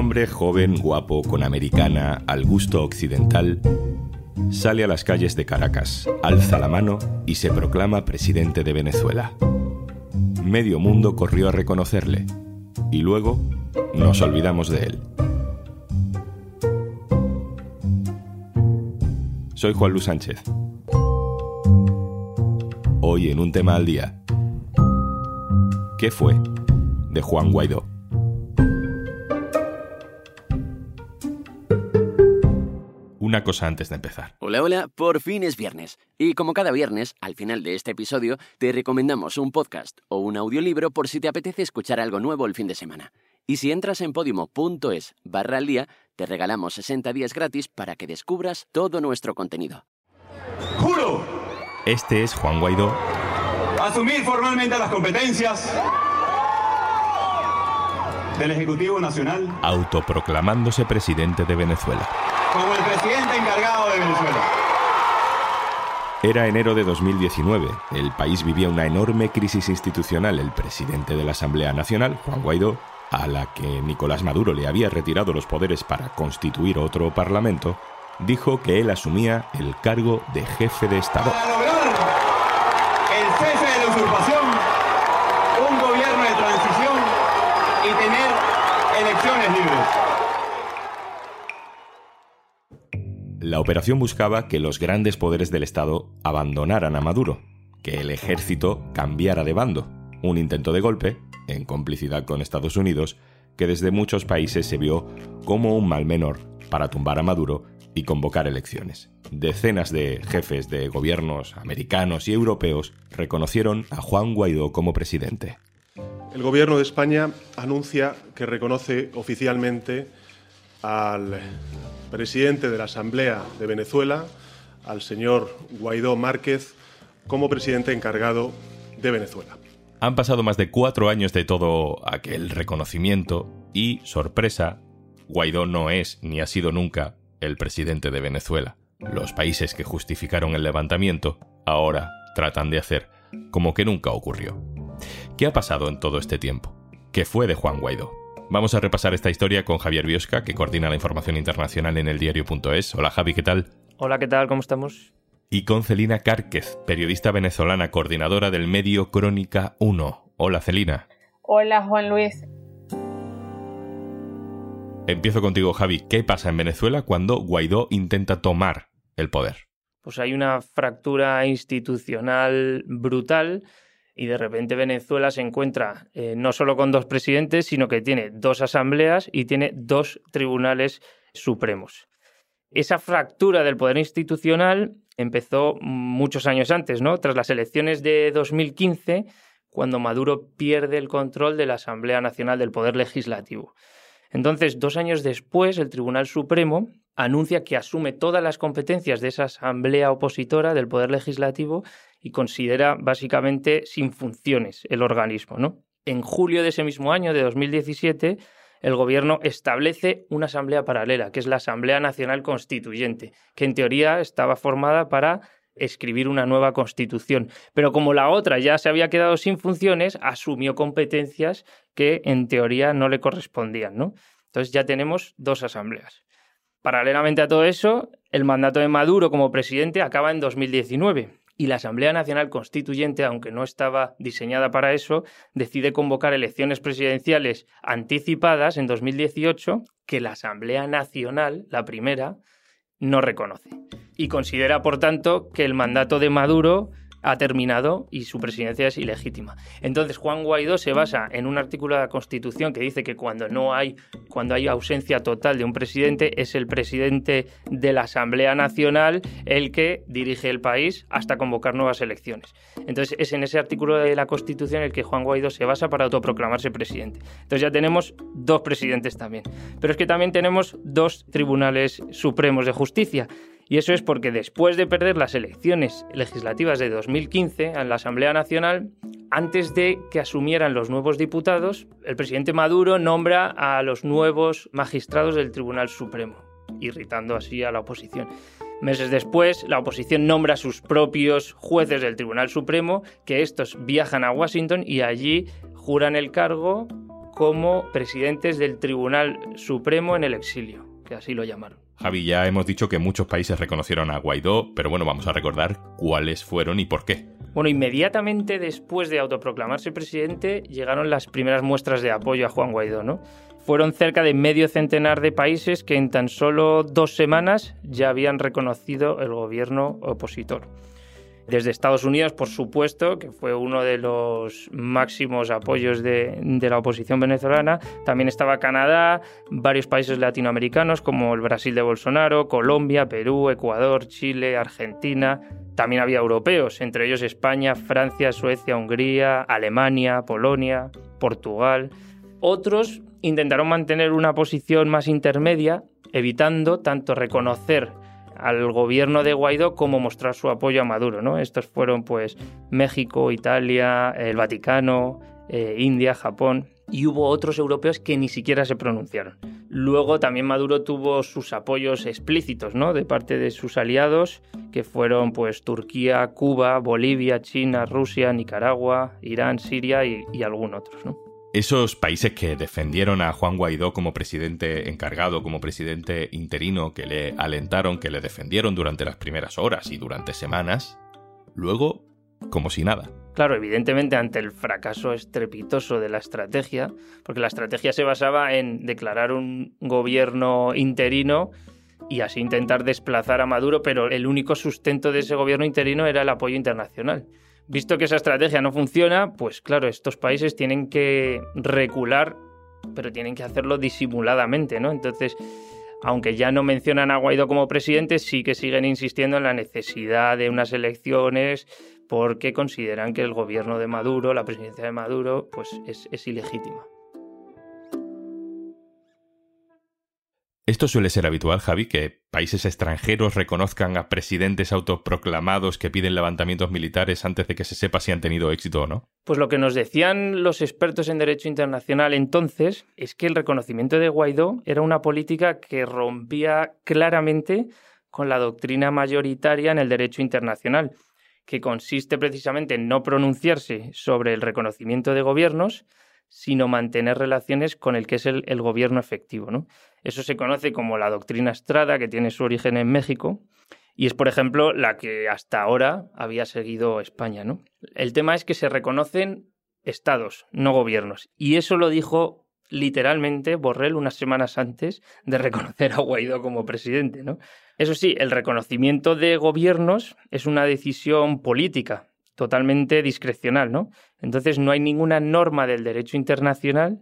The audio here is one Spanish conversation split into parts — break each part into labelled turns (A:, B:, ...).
A: hombre joven, guapo, con americana, al gusto occidental, sale a las calles de Caracas, alza la mano y se proclama presidente de Venezuela. Medio mundo corrió a reconocerle y luego nos olvidamos de él. Soy Juan Luis Sánchez. Hoy en un tema al día. ¿Qué fue de Juan Guaidó? Una cosa antes de empezar.
B: Hola, hola, por fin es viernes. Y como cada viernes, al final de este episodio, te recomendamos un podcast o un audiolibro por si te apetece escuchar algo nuevo el fin de semana. Y si entras en podimo.es barra al día, te regalamos 60 días gratis para que descubras todo nuestro contenido.
C: ¡Juro!
A: Este es Juan Guaidó.
C: Asumir formalmente las competencias del Ejecutivo Nacional
A: autoproclamándose presidente de Venezuela.
C: como el presidente encargado de Venezuela.
A: Era enero de 2019. El país vivía una enorme crisis institucional. El presidente de la Asamblea Nacional, Juan Guaidó, a la que Nicolás Maduro le había retirado los poderes para constituir otro parlamento, dijo que él asumía el cargo de jefe de Estado.
C: Para lograr el cese de la usurpación, un gobierno de transición y tener elecciones libres.
A: La operación buscaba que los grandes poderes del Estado abandonaran a Maduro, que el ejército cambiara de bando, un intento de golpe, en complicidad con Estados Unidos, que desde muchos países se vio como un mal menor para tumbar a Maduro y convocar elecciones. Decenas de jefes de gobiernos americanos y europeos reconocieron a Juan Guaidó como presidente.
D: El Gobierno de España anuncia que reconoce oficialmente al presidente de la Asamblea de Venezuela, al señor Guaidó Márquez, como presidente encargado de Venezuela.
A: Han pasado más de cuatro años de todo aquel reconocimiento y, sorpresa, Guaidó no es ni ha sido nunca el presidente de Venezuela. Los países que justificaron el levantamiento ahora tratan de hacer como que nunca ocurrió. ¿Qué ha pasado en todo este tiempo? ¿Qué fue de Juan Guaidó? Vamos a repasar esta historia con Javier Biosca, que coordina la información internacional en el diario.es. Hola Javi, ¿qué tal?
E: Hola, ¿qué tal? ¿Cómo estamos?
A: Y con Celina Cárquez, periodista venezolana, coordinadora del medio Crónica 1. Hola Celina.
F: Hola Juan Luis.
A: Empiezo contigo, Javi. ¿Qué pasa en Venezuela cuando Guaidó intenta tomar el poder?
E: Pues hay una fractura institucional brutal y de repente Venezuela se encuentra eh, no solo con dos presidentes, sino que tiene dos asambleas y tiene dos tribunales supremos. Esa fractura del poder institucional empezó muchos años antes, ¿no? Tras las elecciones de 2015, cuando Maduro pierde el control de la Asamblea Nacional del Poder Legislativo. Entonces, dos años después, el Tribunal Supremo anuncia que asume todas las competencias de esa asamblea opositora del Poder Legislativo y considera básicamente sin funciones el organismo. ¿no? En julio de ese mismo año, de 2017, el gobierno establece una asamblea paralela, que es la Asamblea Nacional Constituyente, que en teoría estaba formada para escribir una nueva constitución. Pero como la otra ya se había quedado sin funciones, asumió competencias que en teoría no le correspondían, ¿no? Entonces ya tenemos dos asambleas. Paralelamente a todo eso, el mandato de Maduro como presidente acaba en 2019 y la Asamblea Nacional Constituyente, aunque no estaba diseñada para eso, decide convocar elecciones presidenciales anticipadas en 2018 que la Asamblea Nacional, la primera, no reconoce. Y considera, por tanto, que el mandato de Maduro ha terminado y su presidencia es ilegítima. Entonces Juan Guaidó se basa en un artículo de la Constitución que dice que cuando no hay cuando hay ausencia total de un presidente es el presidente de la Asamblea Nacional el que dirige el país hasta convocar nuevas elecciones. Entonces es en ese artículo de la Constitución el que Juan Guaidó se basa para autoproclamarse presidente. Entonces ya tenemos dos presidentes también. Pero es que también tenemos dos tribunales supremos de justicia. Y eso es porque después de perder las elecciones legislativas de 2015 en la Asamblea Nacional, antes de que asumieran los nuevos diputados, el presidente Maduro nombra a los nuevos magistrados del Tribunal Supremo, irritando así a la oposición. Meses después, la oposición nombra a sus propios jueces del Tribunal Supremo, que estos viajan a Washington y allí juran el cargo como presidentes del Tribunal Supremo en el exilio, que así lo llamaron.
A: Javi, ya hemos dicho que muchos países reconocieron a Guaidó, pero bueno, vamos a recordar cuáles fueron y por qué.
E: Bueno, inmediatamente después de autoproclamarse presidente llegaron las primeras muestras de apoyo a Juan Guaidó, ¿no? Fueron cerca de medio centenar de países que en tan solo dos semanas ya habían reconocido el gobierno opositor. Desde Estados Unidos, por supuesto, que fue uno de los máximos apoyos de, la oposición venezolana, también estaba Canadá, varios países latinoamericanos como el Brasil de Bolsonaro, Colombia, Perú, Ecuador, Chile, Argentina. También había europeos, entre ellos España, Francia, Suecia, Hungría, Alemania, Polonia, Portugal. Otros intentaron mantener una posición más intermedia, evitando tanto reconocer al gobierno de Guaidó como mostrar su apoyo a Maduro. ¿no? Estos fueron pues México, Italia, el Vaticano, eh, India, Japón y hubo otros europeos que ni siquiera se pronunciaron. Luego también Maduro tuvo sus apoyos explícitos, ¿no? De parte de sus aliados, que fueron pues Turquía, Cuba, Bolivia, China, Rusia, Nicaragua, Irán, Siria y, y algún otros, ¿no?
A: Esos países que defendieron a Juan Guaidó como presidente encargado, como presidente interino, que le alentaron, que le defendieron durante las primeras horas y durante semanas, luego, como si nada.
E: Claro, evidentemente ante el fracaso estrepitoso de la estrategia, porque la estrategia se basaba en declarar un gobierno interino y así intentar desplazar a Maduro, pero el único sustento de ese gobierno interino era el apoyo internacional. Visto que esa estrategia no funciona, pues claro, estos países tienen que recular, pero tienen que hacerlo disimuladamente, ¿no? Entonces, aunque ya no mencionan a Guaidó como presidente, sí que siguen insistiendo en la necesidad de unas elecciones porque consideran que el gobierno de Maduro, la presidencia de Maduro, pues es, es ilegítima.
A: Esto suele ser habitual, Javi, que países extranjeros reconozcan a presidentes autoproclamados que piden levantamientos militares antes de que se sepa si han tenido éxito o no.
E: Pues lo que nos decían los expertos en derecho internacional entonces es que el reconocimiento de Guaidó era una política que rompía claramente con la doctrina mayoritaria en el derecho internacional, que consiste precisamente en no pronunciarse sobre el reconocimiento de gobiernos, sino mantener relaciones con el que es el, gobierno efectivo. ¿no? Eso se conoce como la doctrina Estrada, que tiene su origen en México, y es, por ejemplo, la que hasta ahora había seguido España. ¿no? El tema es que se reconocen estados, no gobiernos, y eso lo dijo literalmente Borrell unas semanas antes de reconocer a Guaidó como presidente. ¿no? Eso sí, el reconocimiento de gobiernos es una decisión política, totalmente discrecional, ¿no? Entonces no hay ninguna norma del derecho internacional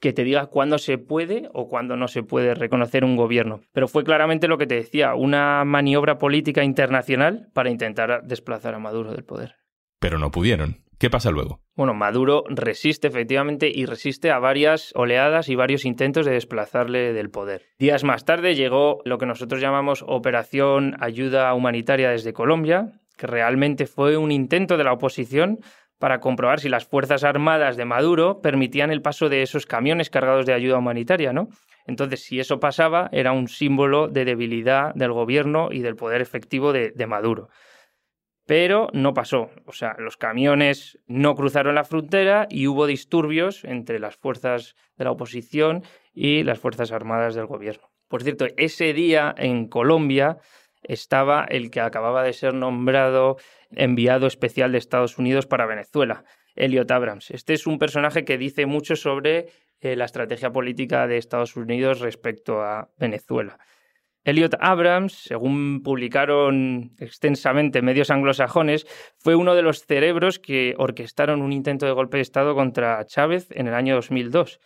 E: que te diga cuándo se puede o cuándo no se puede reconocer un gobierno. Pero fue claramente lo que te decía, una maniobra política internacional para intentar desplazar a Maduro del poder.
A: Pero no pudieron. ¿Qué pasa luego?
E: Bueno, Maduro resiste efectivamente y resiste a varias oleadas y varios intentos de desplazarle del poder. Días más tarde llegó lo que nosotros llamamos Operación Ayuda Humanitaria desde Colombia, que realmente fue un intento de la oposición para comprobar si las Fuerzas Armadas de Maduro permitían el paso de esos camiones cargados de ayuda humanitaria, ¿no? Entonces, si eso pasaba, era un símbolo de debilidad del gobierno y del poder efectivo de, de Maduro. Pero no pasó. O sea, los camiones no cruzaron la frontera y hubo disturbios entre las fuerzas de la oposición y las Fuerzas Armadas del gobierno. Por cierto, ese día en Colombia estaba el que acababa de ser nombrado enviado especial de Estados Unidos para Venezuela, Elliot Abrams. Este es un personaje que dice mucho sobre eh, la estrategia política de Estados Unidos respecto a Venezuela. Elliot Abrams, según publicaron extensamente medios anglosajones, fue uno de los cerebros que orquestaron un intento de golpe de Estado contra Chávez en el año 2002.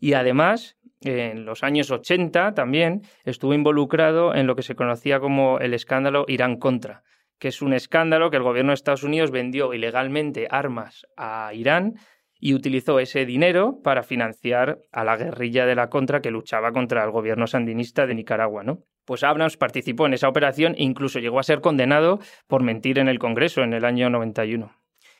E: Y además en los años 80 también estuvo involucrado en lo que se conocía como el escándalo Irán-Contra, que es un escándalo que el gobierno de Estados Unidos vendió ilegalmente armas a Irán y utilizó ese dinero para financiar a la guerrilla de la Contra que luchaba contra el gobierno sandinista de Nicaragua. Pues Abrams participó en esa operación e incluso llegó a ser condenado por mentir en el Congreso en el año 91.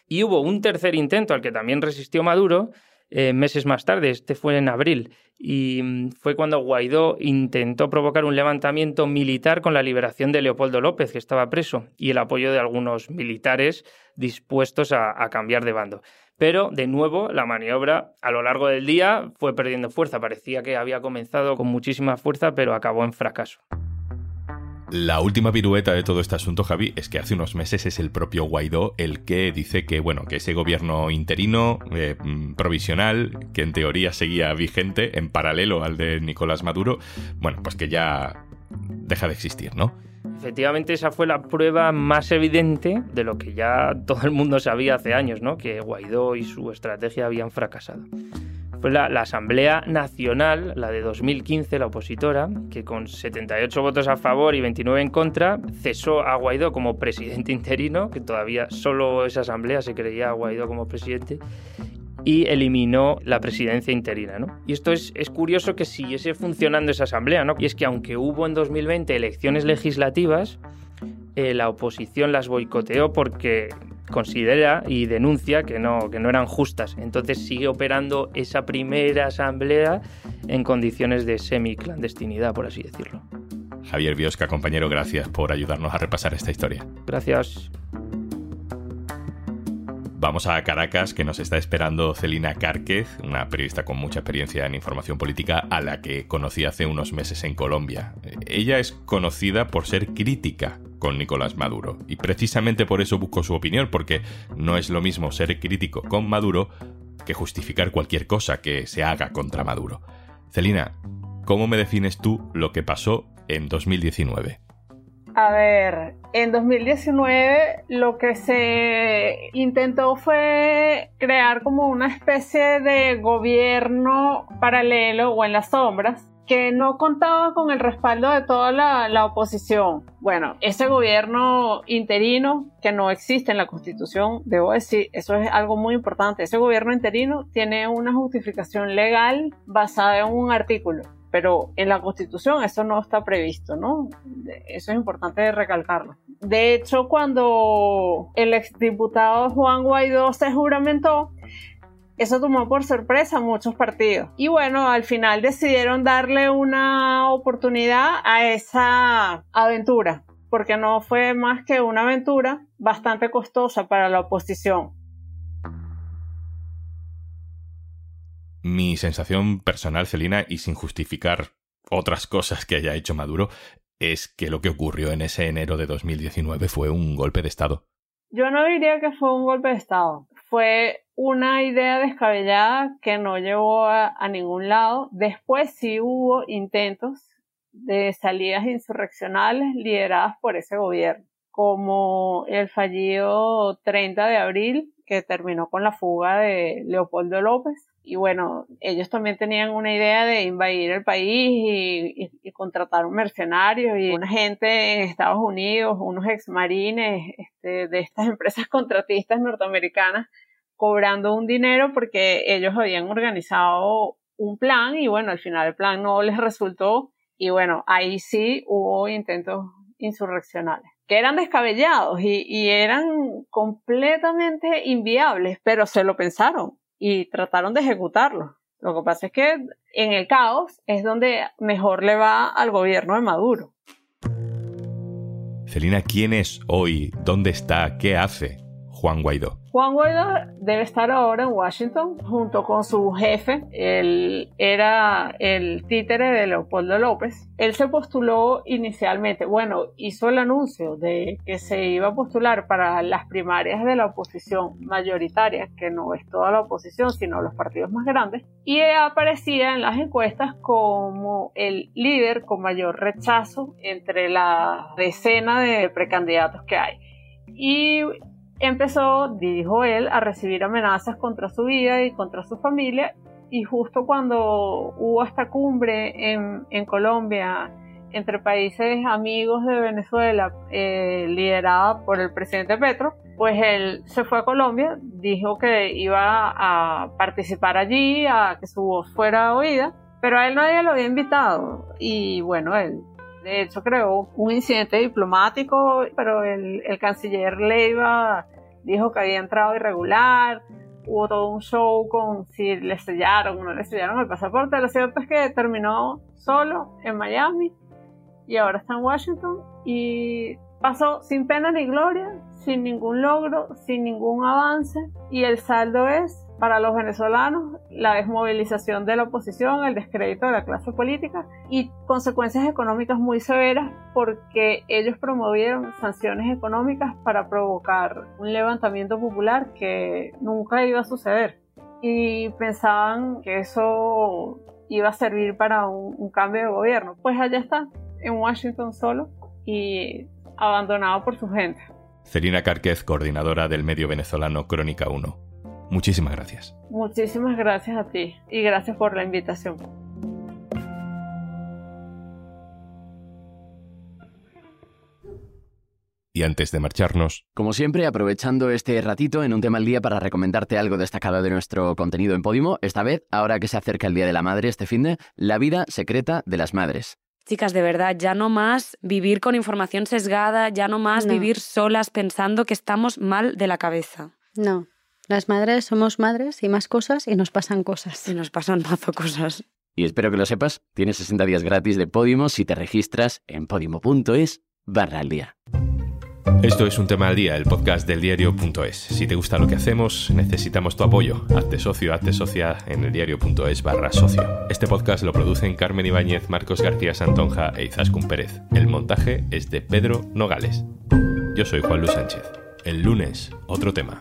E: Y hubo un tercer intento al que también resistió Maduro, eh, meses más tarde, este fue en abril, y mm, fue cuando Guaidó intentó provocar un levantamiento militar con la liberación de Leopoldo López, que estaba preso, y el apoyo de algunos militares dispuestos a, a cambiar de bando. Pero, de nuevo, la maniobra a lo largo del día fue perdiendo fuerza. Parecía que había comenzado con muchísima fuerza, pero acabó en fracaso.
A: La última pirueta de todo este asunto, Javi, es que hace unos meses es el propio Guaidó el que dice que, bueno, que ese gobierno interino, eh, mm, provisional, que en teoría seguía vigente en paralelo al de Nicolás Maduro, bueno, pues que ya deja de existir, ¿no?
E: Efectivamente, esa fue la prueba más evidente de lo que ya todo el mundo sabía hace años, ¿no? Que Guaidó y su estrategia habían fracasado fue la, Asamblea Nacional, la de 2015, la opositora, que con 78 votos a favor y 29 en contra, cesó a Guaidó como presidente interino, que todavía solo esa asamblea se creía a Guaidó como presidente, y eliminó la presidencia interina. ¿no? Y esto es, es, curioso que siguiese funcionando esa asamblea, ¿no? y es que aunque hubo en 2020 elecciones legislativas, eh, la oposición las boicoteó porque considera y denuncia que no, que no eran justas. Entonces sigue operando esa primera asamblea en condiciones de semiclandestinidad, por así decirlo.
A: Javier Biosca, compañero, gracias por ayudarnos a repasar esta historia.
E: Gracias.
A: Vamos a Caracas, que nos está esperando Celina Cárquez, una periodista con mucha experiencia en información política, a la que conocí hace unos meses en Colombia. Ella es conocida por ser crítica con Nicolás Maduro, y precisamente por eso busco su opinión, porque no es lo mismo ser crítico con Maduro que justificar cualquier cosa que se haga contra Maduro. Celina, ¿cómo me defines tú lo que pasó en 2019?
F: A ver, en 2019 lo que se intentó fue crear como una especie de gobierno paralelo o en las sombras que no contaba con el respaldo de toda la, oposición. Bueno, ese gobierno interino que no existe en la constitución, debo decir, eso es algo muy importante, ese gobierno interino tiene una justificación legal basada en un artículo pero en la Constitución eso no está previsto, ¿no? Eso es importante recalcarlo. De hecho, cuando el exdiputado Juan Guaidó se juramentó, eso tomó por sorpresa muchos partidos. Y bueno, al final decidieron darle una oportunidad a esa aventura, porque no fue más que una aventura bastante costosa para la oposición.
A: Mi sensación personal, Celina, y sin justificar otras cosas que haya hecho Maduro, es que lo que ocurrió en ese enero de 2019 fue un golpe de Estado.
F: Yo no diría que fue un golpe de Estado. Fue una idea descabellada que no llevó a, ningún lado. Después sí hubo intentos de salidas insurreccionales lideradas por ese gobierno, como el fallido 30 de abril, que terminó con la fuga de Leopoldo López, y bueno, ellos también tenían una idea de invadir el país y, y, contratar un mercenario y una gente en Estados Unidos, unos exmarines este, de estas empresas contratistas norteamericanas cobrando un dinero porque ellos habían organizado un plan y bueno, al final el plan no les resultó y bueno, ahí sí hubo intentos insurreccionales que eran descabellados y, eran completamente inviables, pero se lo pensaron y trataron de ejecutarlo. Lo que pasa es que en el caos es donde mejor le va al gobierno de Maduro.
A: Celina, ¿quién es hoy? ¿Dónde está? ¿Qué hace Juan Guaidó?
F: Juan Guaidó debe estar ahora en Washington junto con su jefe. Él era el títere de Leopoldo López. Él se postuló inicialmente, bueno, hizo el anuncio de que se iba a postular para las primarias de la oposición mayoritaria, que no es toda la oposición, sino los partidos más grandes, y aparecía en las encuestas como el líder con mayor rechazo entre la decena de precandidatos que hay. Y empezó, dijo él, a recibir amenazas contra su vida y contra su familia. Y justo cuando hubo esta cumbre en, Colombia entre países amigos de Venezuela, eh, liderada por el presidente Petro, pues él se fue a Colombia, dijo que iba a participar allí, a que su voz fuera oída, pero a él nadie lo había invitado. Y bueno, él de hecho creó un incidente diplomático, pero el, el canciller Leiva dijo que había entrado irregular, hubo todo un show con si le sellaron o no le sellaron el pasaporte. Lo cierto es que terminó solo en Miami y ahora está en Washington y pasó sin pena ni gloria, sin ningún logro, sin ningún avance y el saldo es para los venezolanos la desmovilización de la oposición, el descrédito de la clase política y consecuencias económicas muy severas porque ellos promovieron sanciones económicas para provocar un levantamiento popular que nunca iba a suceder y pensaban que eso iba a servir para un, un cambio de gobierno. Pues allá está, en Washington solo y abandonado por su gente.
A: Celina Cárquez, coordinadora del medio venezolano Crónica 1. Muchísimas gracias.
F: Muchísimas gracias a ti y gracias por la invitación.
A: Y antes de marcharnos,
B: Como siempre, aprovechando este ratito en un tema al día para recomendarte algo destacado de nuestro contenido en Podimo, esta vez, ahora que se acerca el Día de la Madre este fin de, La vida secreta de las madres.
G: Chicas, de verdad, ya no más vivir con información sesgada, ya no más
H: No.
G: vivir solas pensando que estamos mal de la cabeza.
H: No. Las madres somos madres y más cosas y nos pasan cosas.
G: Y nos pasan mazo cosas.
B: Y espero que lo sepas, tienes 60 días gratis de Podimo si te registras en podimo.es barra al día.
A: esto es un tema al día, el podcast del diario.es. Si te gusta lo que hacemos, necesitamos tu apoyo. Hazte socio, hazte socia en el diario.es barra socio. Este podcast lo producen Carmen Ibáñez, Marcos García Santonja e Izaskun Pérez. El montaje es de Pedro Nogales. Yo soy Juan Luis Sánchez. El lunes, otro tema.